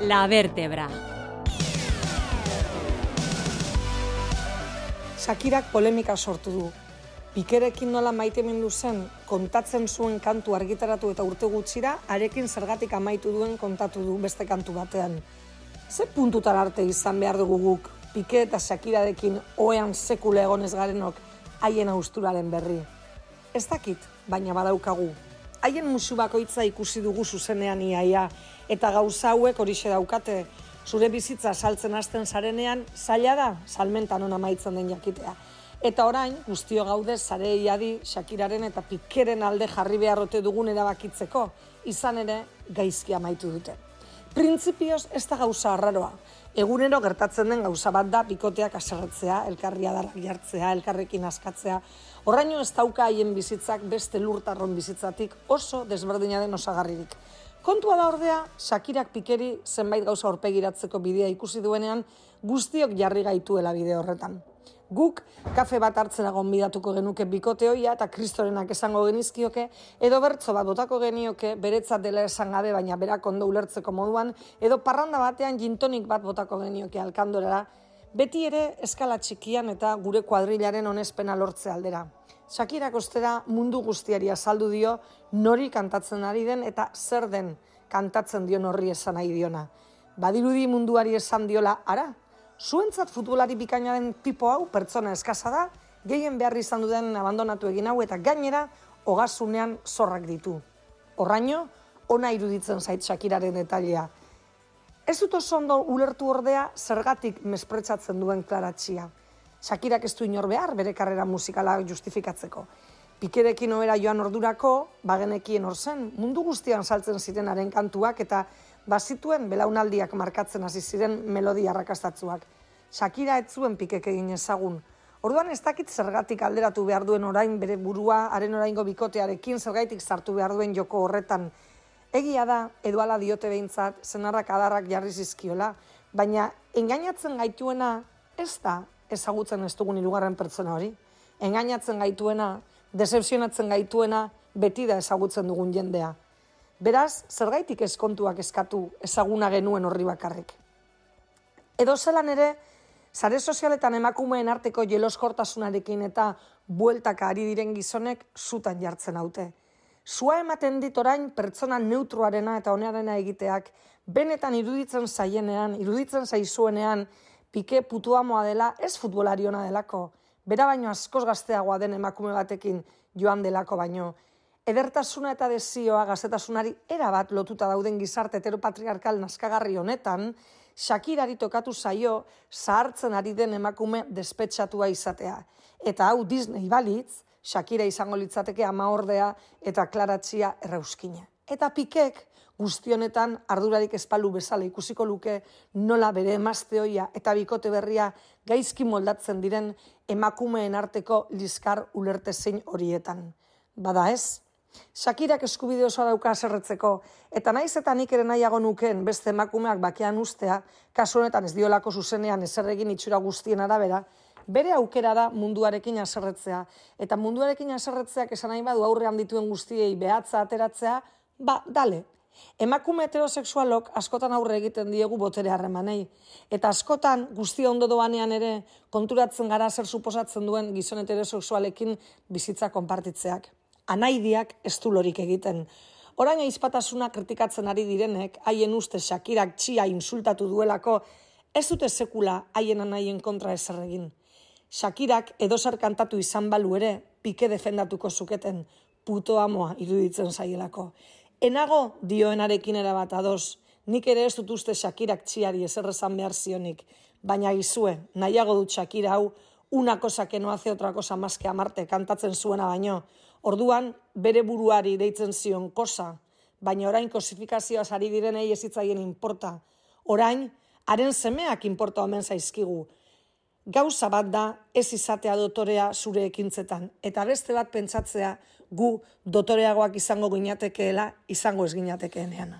La Vertebra. Shakirak polemika sortu du. Pikerekin nola maite zen, kontatzen zuen kantu argitaratu eta urte gutxira, arekin zergatik amaitu duen kontatu du beste kantu batean. Ze puntutan arte izan behar dugu guk, Pike eta Shakirarekin oean sekule egonez garenok haien austuraren berri. Ez dakit, baina badaukagu. Haien musu bakoitza ikusi dugu zuzenean iaia, eta gauza hauek horixe daukate, zure bizitza saltzen hasten zarenean, zaila da, salmentan ona maitzen den jakitea. Eta orain, guztio gaude zare iadi Shakiraren eta Pikeren alde jarri beharrote dugun erabakitzeko, izan ere gaizki amaitu dute. Printzipioz ez da gauza arraroa. Egunero gertatzen den gauza bat da bikoteak aserretzea, elkarri adarrak jartzea, elkarrekin askatzea. Horraino ez dauka haien bizitzak beste lurtarron bizitzatik oso desberdina den osagarririk. Kontua da ordea, Shakirak pikeri zenbait gauza horpegiratzeko bidea ikusi duenean, guztiok jarri gaituela bide horretan. Guk kafe bat hartzera gonbidatuko genuke bikote hoia eta kristorenak esango genizkioke, edo bertzo bat botako genioke, beretzat dela esan gabe baina berak ondo ulertzeko moduan, edo parranda batean jintonik bat botako genioke alkandorera, beti ere eskala txikian eta gure kuadrilaren onespena lortze aldera. Shakirak ostera mundu guztiari azaldu dio nori kantatzen ari den eta zer den kantatzen dio horri esan nahi diona. Badirudi munduari esan diola ara, zuentzat futbolari bikainaren tipo hau pertsona eskasa da, gehien behar izan duden abandonatu egin hau eta gainera hogasunean zorrak ditu. Horraino, ona iruditzen zait Shakiraren detailea. Ez dut oso ondo ulertu ordea zergatik mespretsatzen duen klaratxia. Shakirak ez du inor behar bere karrera musikala justifikatzeko. Pikerekin ohera joan ordurako, bagenekien hor zen, mundu guztian saltzen zirenaren kantuak eta bazituen belaunaldiak markatzen hasi ziren melodia arrakastatzuak. Shakira ez zuen pikek egin ezagun. Orduan ez dakit zergatik alderatu behar duen orain bere burua, haren oraingo bikotearekin zergaitik sartu behar duen joko horretan. Egia da, edoala diote behintzat, zenarrak adarrak jarri zizkiola, baina engainatzen gaituena ez da ezagutzen ez dugun irugarren pertsona hori. Engainatzen gaituena, decepzionatzen gaituena, beti da ezagutzen dugun jendea. Beraz, zergaitik eskontuak eskatu ezaguna genuen horri bakarrik. Edo zelan ere, sare sozialetan emakumeen arteko jeloskortasunarekin eta bueltaka ari diren gizonek zutan jartzen haute. Zua ematen dit orain pertsona neutruarena eta onearena egiteak, benetan iruditzen zaienean, iruditzen zaizuenean, pike putuamoa dela, ez futbolariona delako, bera baino askoz gazteagoa den emakume batekin joan delako baino. Edertasuna eta desioa gaztetasunari erabat lotuta dauden gizarte heteropatriarkal naskagarri honetan, Shakirari tokatu zaio zahartzen ari den emakume despetxatua izatea. Eta hau Disney balitz, Shakira izango litzateke ama ordea eta klaratxia errauskina. Eta pikek guztionetan ardurarik espalu bezala ikusiko luke nola bere emazte hoia eta bikote berria gaizki moldatzen diren emakumeen arteko liskar ulerte zein horietan. Bada ez? Shakirak eskubide osoa dauka aserretzeko, eta naiz eta nik ere nahiago nuken beste emakumeak bakean ustea, kasu honetan ez diolako zuzenean eserregin itxura guztien arabera, bere aukera da munduarekin aserretzea. Eta munduarekin aserretzeak esan nahi badu aurrean dituen guztiei behatza ateratzea, ba, dale, Emakume heterosexualok askotan aurre egiten diegu botere harremanei. Eta askotan guzti ondo doanean ere konturatzen gara zer suposatzen duen gizon heterosexualekin bizitza konpartitzeak. Anaidiak ez du lorik egiten. Orain aizpatasuna kritikatzen ari direnek, haien uste Shakirak txia insultatu duelako, ez dute sekula haien anaien kontra ezerregin. Shakirak edozer kantatu izan balu ere, pike defendatuko zuketen, puto amoa iruditzen zaielako. Enago dioenarekin erabat ados, nik ere ez dut uste Shakirak txiari ezerrezan behar zionik, baina izue, nahiago dut Shakira hau, una cosa que no hace otra cosa más que amarte kantatzen zuena baino. Orduan, bere buruari deitzen zion kosa, baina orain kosifikazioa sari direnei ezitzaien inporta. Orain, haren semeak inporta omen zaizkigu. Gauza bat da ez izatea dotorea zure ekintzetan, eta beste bat pentsatzea gu dotoreagoak izango ginatekeela izango ez ginatekeenean.